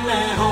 man.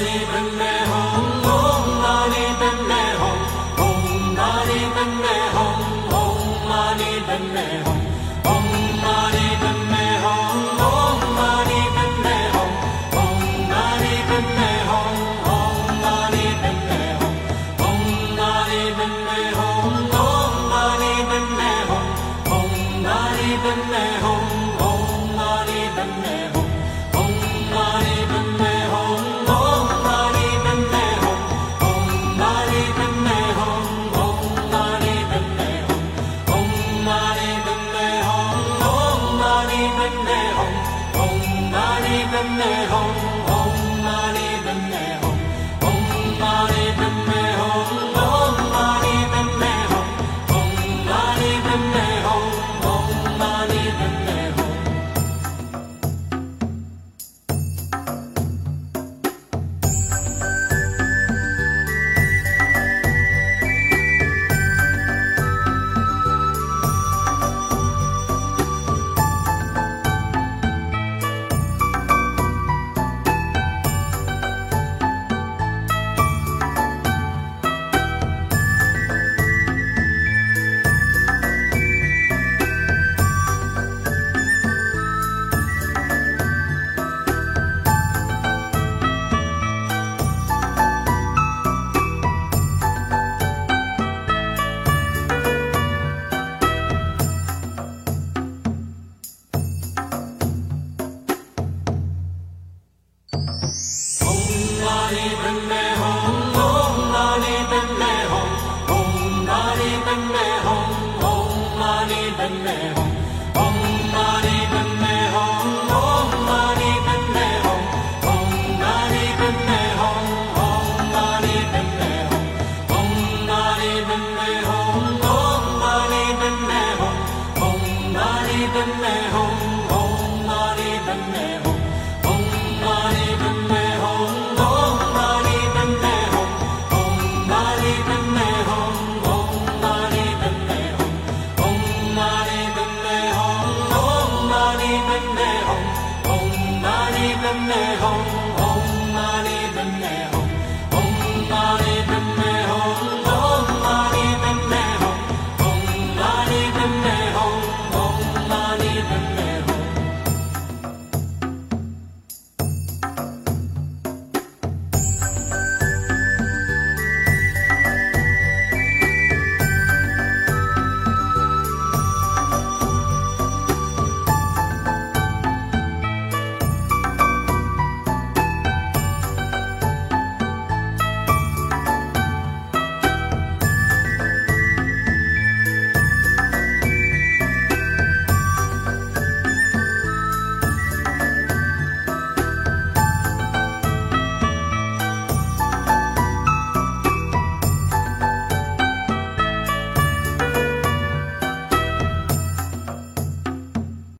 Hare Brahma.